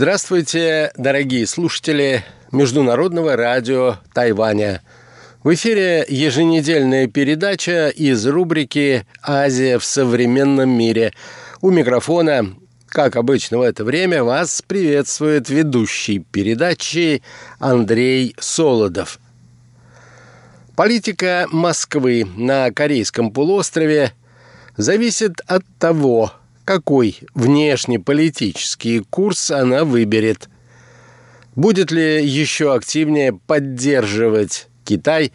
Здравствуйте, дорогие слушатели Международного радио Тайваня. В эфире еженедельная передача из рубрики «Азия в современном мире». У микрофона, как обычно в это время, вас приветствует ведущий передачи Андрей Солодов. Политика Москвы на Корейском полуострове зависит от того, какой внешнеполитический курс она выберет. Будет ли еще активнее поддерживать Китай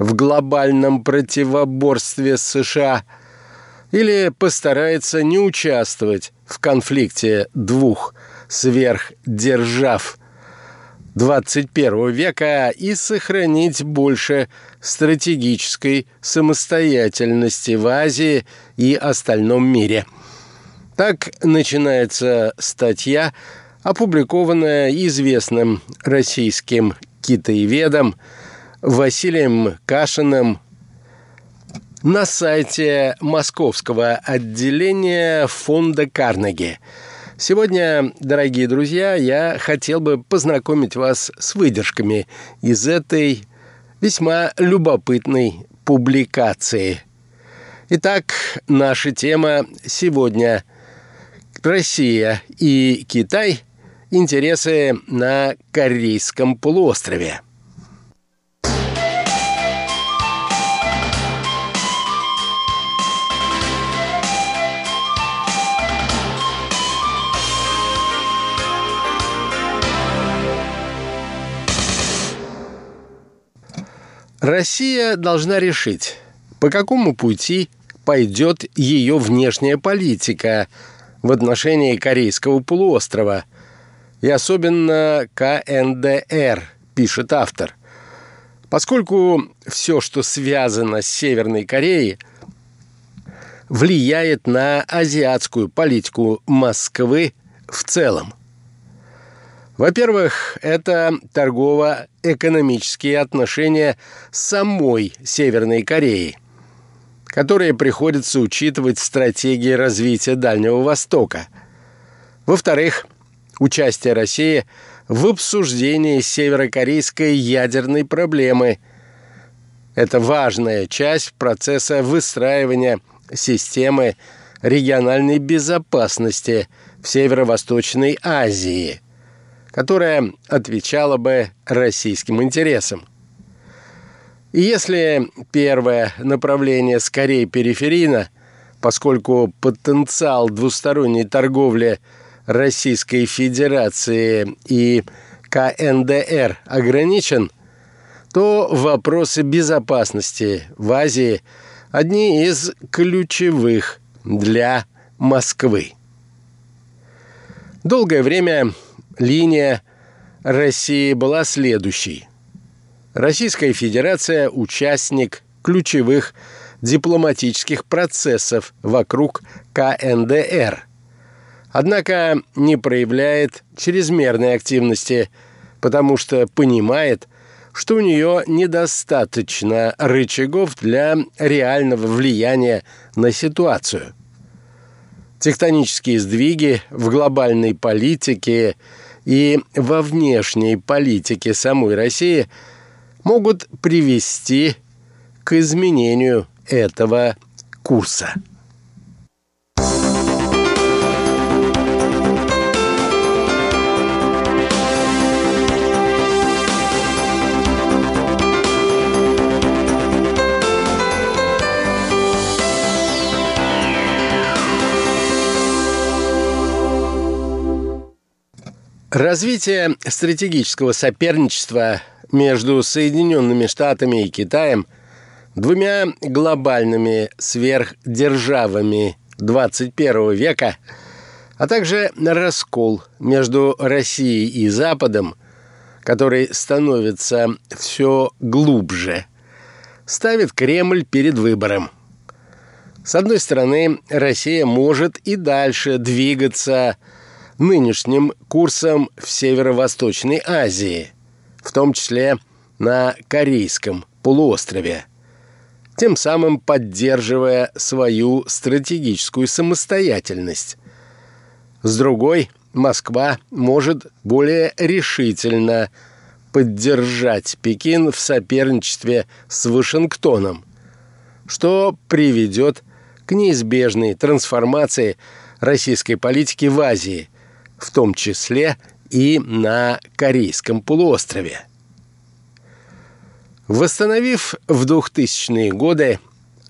в глобальном противоборстве с США или постарается не участвовать в конфликте двух сверхдержав 21 века и сохранить больше стратегической самостоятельности в Азии и остальном мире – так начинается статья, опубликованная известным российским китаеведом Василием Кашиным на сайте московского отделения фонда Карнеги. Сегодня, дорогие друзья, я хотел бы познакомить вас с выдержками из этой весьма любопытной публикации. Итак, наша тема сегодня Россия и Китай интересы на Корейском полуострове. Россия должна решить, по какому пути пойдет ее внешняя политика – в отношении Корейского полуострова и особенно КНДР, пишет автор. Поскольку все, что связано с Северной Кореей, влияет на азиатскую политику Москвы в целом. Во-первых, это торгово-экономические отношения с самой Северной Кореей которые приходится учитывать в стратегии развития Дальнего Востока. Во-вторых, участие России в обсуждении северокорейской ядерной проблемы. Это важная часть процесса выстраивания системы региональной безопасности в Северо-Восточной Азии, которая отвечала бы российским интересам. Если первое направление скорее периферийно, поскольку потенциал двусторонней торговли Российской Федерации и КНДР ограничен, то вопросы безопасности в Азии одни из ключевых для Москвы. Долгое время линия России была следующей – Российская Федерация – участник ключевых дипломатических процессов вокруг КНДР. Однако не проявляет чрезмерной активности, потому что понимает, что у нее недостаточно рычагов для реального влияния на ситуацию. Тектонические сдвиги в глобальной политике и во внешней политике самой России – могут привести к изменению этого курса. Развитие стратегического соперничества между Соединенными Штатами и Китаем, двумя глобальными сверхдержавами 21 века, а также раскол между Россией и Западом, который становится все глубже, ставит Кремль перед выбором. С одной стороны, Россия может и дальше двигаться нынешним курсом в Северо-Восточной Азии – в том числе на Корейском полуострове, тем самым поддерживая свою стратегическую самостоятельность. С другой, Москва может более решительно поддержать Пекин в соперничестве с Вашингтоном, что приведет к неизбежной трансформации российской политики в Азии, в том числе и на Корейском полуострове. Восстановив в 2000-е годы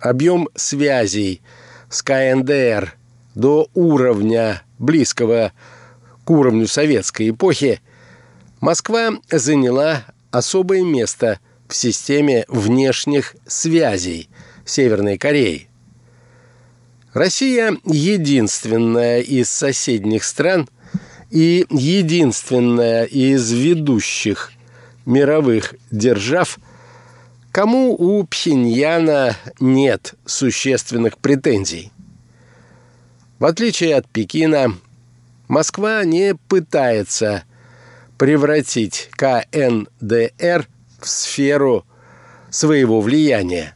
объем связей с КНДР до уровня близкого к уровню советской эпохи, Москва заняла особое место в системе внешних связей Северной Кореи. Россия единственная из соседних стран и единственная из ведущих мировых держав, кому у Пхеньяна нет существенных претензий. В отличие от Пекина, Москва не пытается превратить КНДР в сферу своего влияния,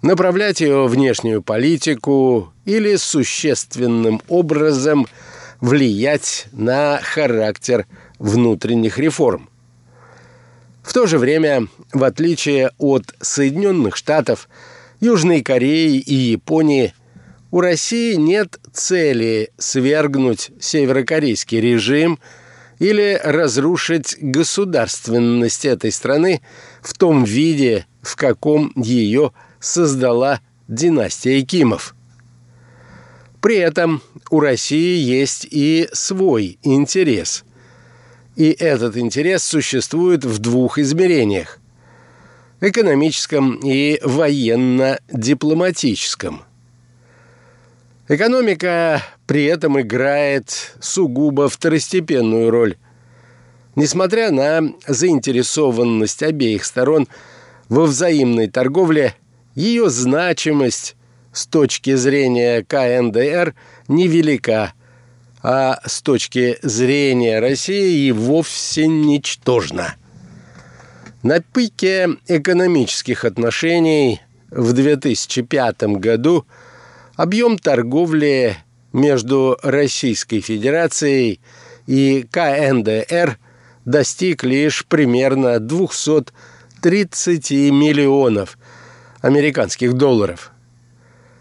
направлять ее внешнюю политику или существенным образом влиять на характер внутренних реформ. В то же время, в отличие от Соединенных Штатов, Южной Кореи и Японии, у России нет цели свергнуть северокорейский режим – или разрушить государственность этой страны в том виде, в каком ее создала династия Кимов. При этом у России есть и свой интерес. И этот интерес существует в двух измерениях – экономическом и военно-дипломатическом. Экономика при этом играет сугубо второстепенную роль. Несмотря на заинтересованность обеих сторон во взаимной торговле, ее значимость с точки зрения КНДР невелика, а с точки зрения России и вовсе ничтожна. На пике экономических отношений в 2005 году объем торговли между Российской Федерацией и КНДР достиг лишь примерно 230 миллионов американских долларов.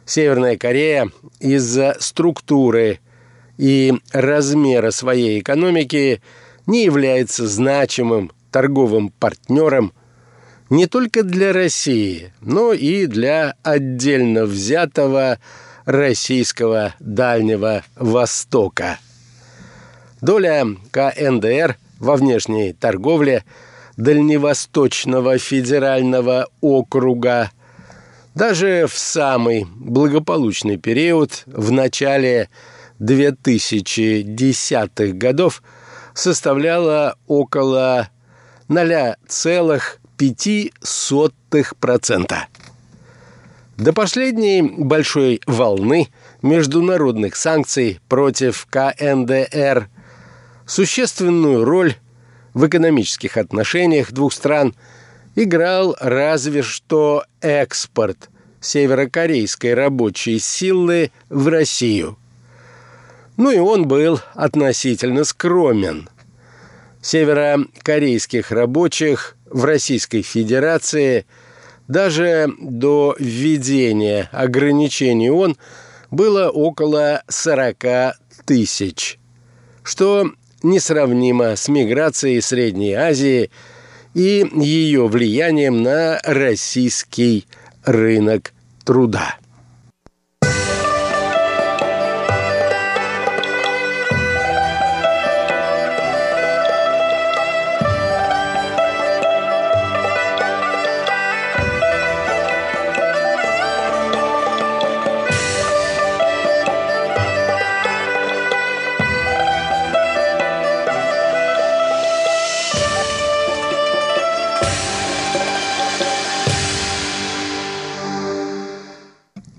Северная Корея из-за структуры и размера своей экономики не является значимым торговым партнером не только для России, но и для отдельно взятого российского Дальнего Востока. Доля КНДР во внешней торговле Дальневосточного федерального округа даже в самый благополучный период в начале 2010-х годов составляла около 0,05%. До последней большой волны международных санкций против КНДР существенную роль в экономических отношениях двух стран играл разве что экспорт северокорейской рабочей силы в Россию. Ну и он был относительно скромен. Северокорейских рабочих в Российской Федерации – даже до введения ограничений ООН было около 40 тысяч, что несравнимо с миграцией Средней Азии и ее влиянием на российский рынок труда.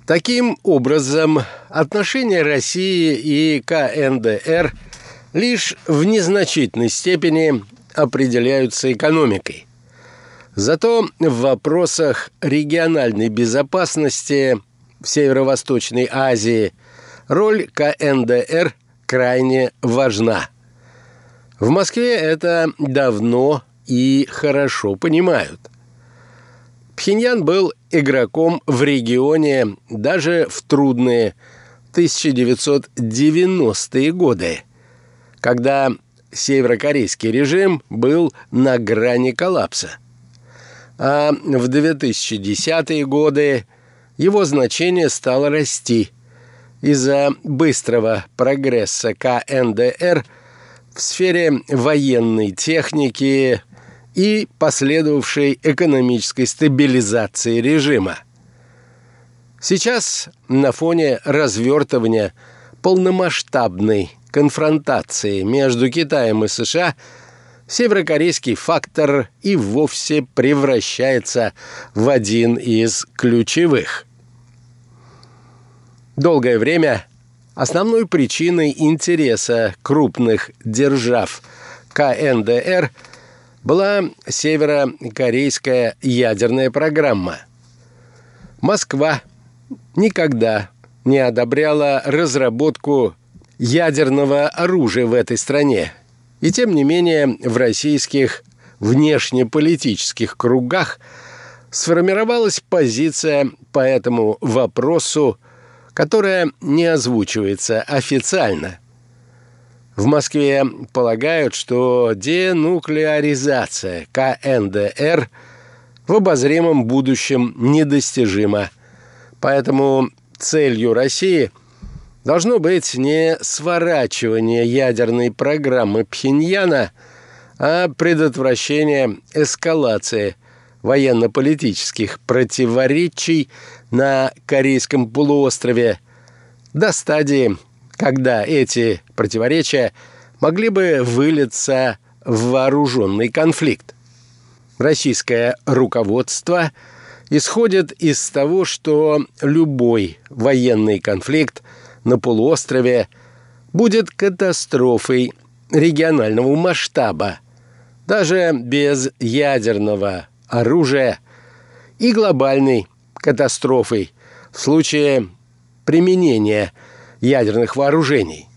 Таким образом, отношения России и КНДР лишь в незначительной степени определяются экономикой. Зато в вопросах региональной безопасности в Северо-Восточной Азии роль КНДР крайне важна. В Москве это давно и хорошо понимают. Пхеньян был игроком в регионе даже в трудные 1990-е годы, когда северокорейский режим был на грани коллапса. А в 2010-е годы его значение стало расти из-за быстрого прогресса КНДР в сфере военной техники и последовавшей экономической стабилизации режима. Сейчас на фоне развертывания полномасштабной конфронтации между Китаем и США северокорейский фактор и вовсе превращается в один из ключевых. Долгое время основной причиной интереса крупных держав КНДР была северокорейская ядерная программа. Москва никогда не одобряла разработку ядерного оружия в этой стране. И тем не менее в российских внешнеполитических кругах сформировалась позиция по этому вопросу, которая не озвучивается официально. В Москве полагают, что денуклеаризация КНДР в обозримом будущем недостижима. Поэтому целью России – должно быть не сворачивание ядерной программы Пхеньяна, а предотвращение эскалации военно-политических противоречий на Корейском полуострове до стадии, когда эти противоречия могли бы вылиться в вооруженный конфликт. Российское руководство исходит из того, что любой военный конфликт – на полуострове будет катастрофой регионального масштаба, даже без ядерного оружия, и глобальной катастрофой в случае применения ядерных вооружений.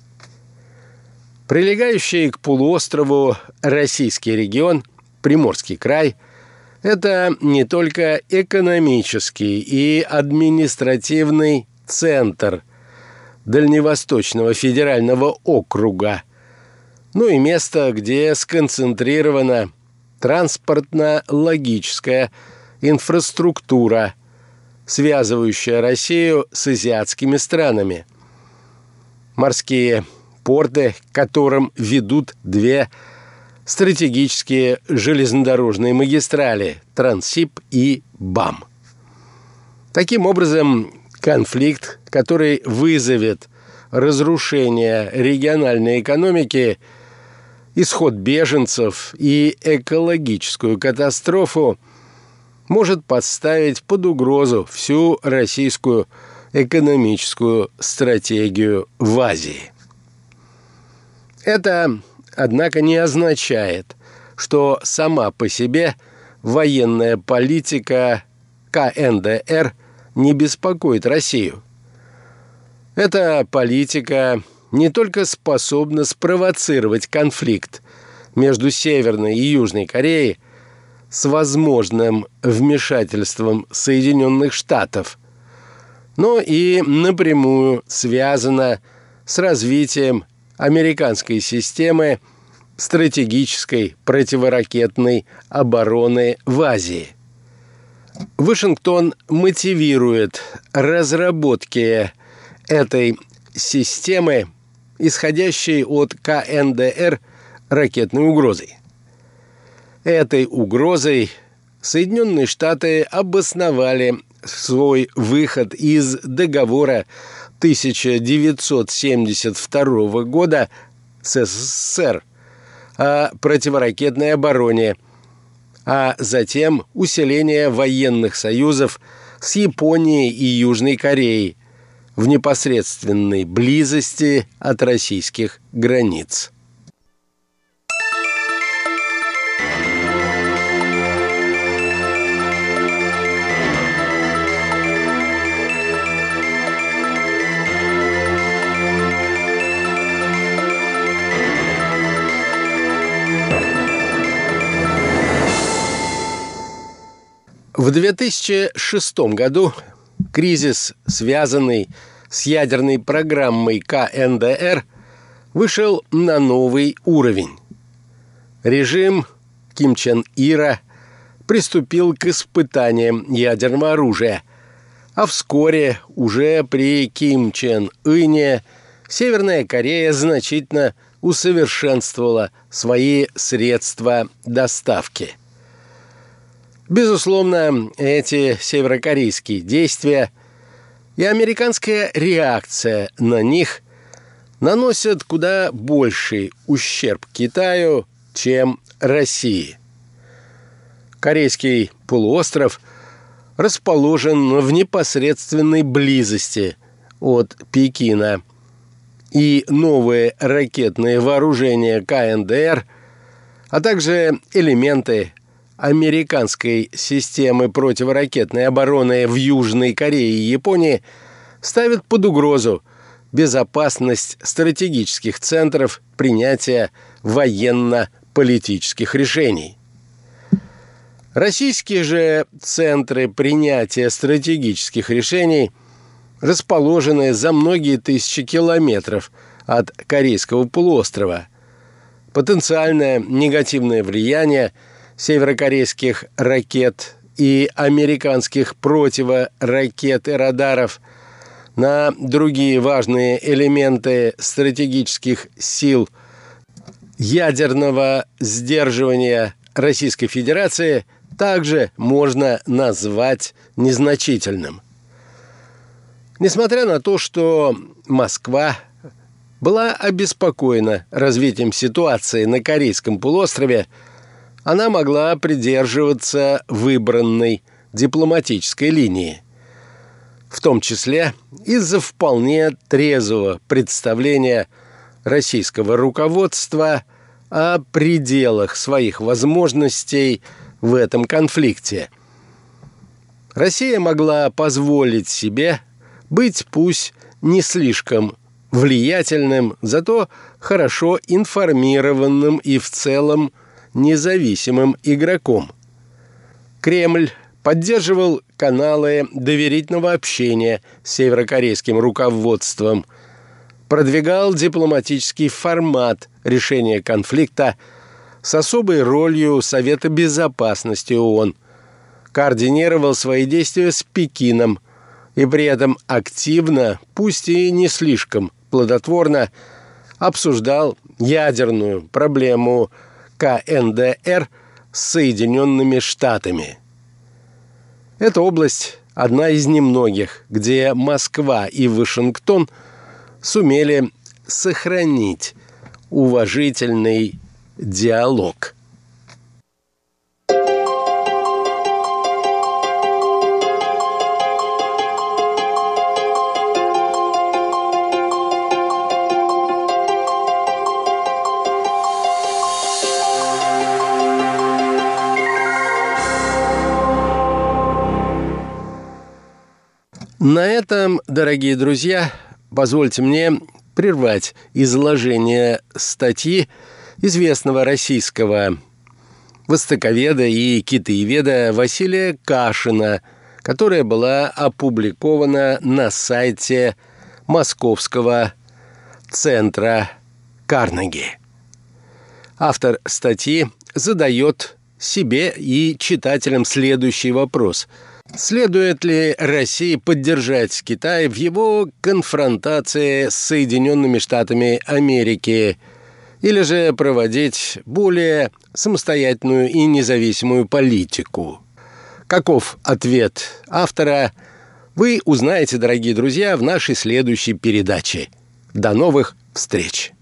Прилегающий к полуострову российский регион, Приморский край, это не только экономический и административный центр Дальневосточного федерального округа, ну и место, где сконцентрирована транспортно-логическая инфраструктура, связывающая Россию с азиатскими странами. Морские порты, к которым ведут две стратегические железнодорожные магистрали Трансип и БАМ. Таким образом, конфликт, который вызовет разрушение региональной экономики, исход беженцев и экологическую катастрофу, может подставить под угрозу всю российскую экономическую стратегию в Азии. Это, однако, не означает, что сама по себе военная политика КНДР не беспокоит Россию. Эта политика не только способна спровоцировать конфликт между Северной и Южной Кореей с возможным вмешательством Соединенных Штатов, но и напрямую связана с развитием американской системы стратегической противоракетной обороны в Азии – Вашингтон мотивирует разработки этой системы, исходящей от КНДР ракетной угрозой. Этой угрозой Соединенные Штаты обосновали свой выход из договора 1972 года с СССР о противоракетной обороне – а затем усиление военных союзов с Японией и Южной Кореей в непосредственной близости от российских границ. В 2006 году кризис, связанный с ядерной программой КНДР, вышел на новый уровень. Режим Ким Чен Ира приступил к испытаниям ядерного оружия, а вскоре уже при Ким Чен Ыне Северная Корея значительно усовершенствовала свои средства доставки. Безусловно, эти северокорейские действия и американская реакция на них наносят куда больший ущерб Китаю, чем России. Корейский полуостров расположен в непосредственной близости от Пекина, и новые ракетные вооружения КНДР, а также элементы американской системы противоракетной обороны в Южной Корее и Японии ставят под угрозу безопасность стратегических центров принятия военно-политических решений. Российские же центры принятия стратегических решений расположены за многие тысячи километров от Корейского полуострова. Потенциальное негативное влияние северокорейских ракет и американских противоракет и радаров – на другие важные элементы стратегических сил ядерного сдерживания Российской Федерации также можно назвать незначительным. Несмотря на то, что Москва была обеспокоена развитием ситуации на Корейском полуострове, она могла придерживаться выбранной дипломатической линии – в том числе из-за вполне трезвого представления российского руководства о пределах своих возможностей в этом конфликте. Россия могла позволить себе быть пусть не слишком влиятельным, зато хорошо информированным и в целом независимым игроком. Кремль поддерживал каналы доверительного общения с северокорейским руководством, продвигал дипломатический формат решения конфликта с особой ролью Совета Безопасности ООН, координировал свои действия с Пекином и при этом активно, пусть и не слишком плодотворно, обсуждал ядерную проблему КНДР с Соединенными Штатами – эта область – одна из немногих, где Москва и Вашингтон сумели сохранить уважительный диалог – На этом, дорогие друзья, позвольте мне прервать изложение статьи известного российского востоковеда и китаеведа Василия Кашина, которая была опубликована на сайте Московского центра Карнеги. Автор статьи задает себе и читателям следующий вопрос – Следует ли России поддержать Китай в его конфронтации с Соединенными Штатами Америки или же проводить более самостоятельную и независимую политику? Каков ответ автора, вы узнаете, дорогие друзья, в нашей следующей передаче. До новых встреч!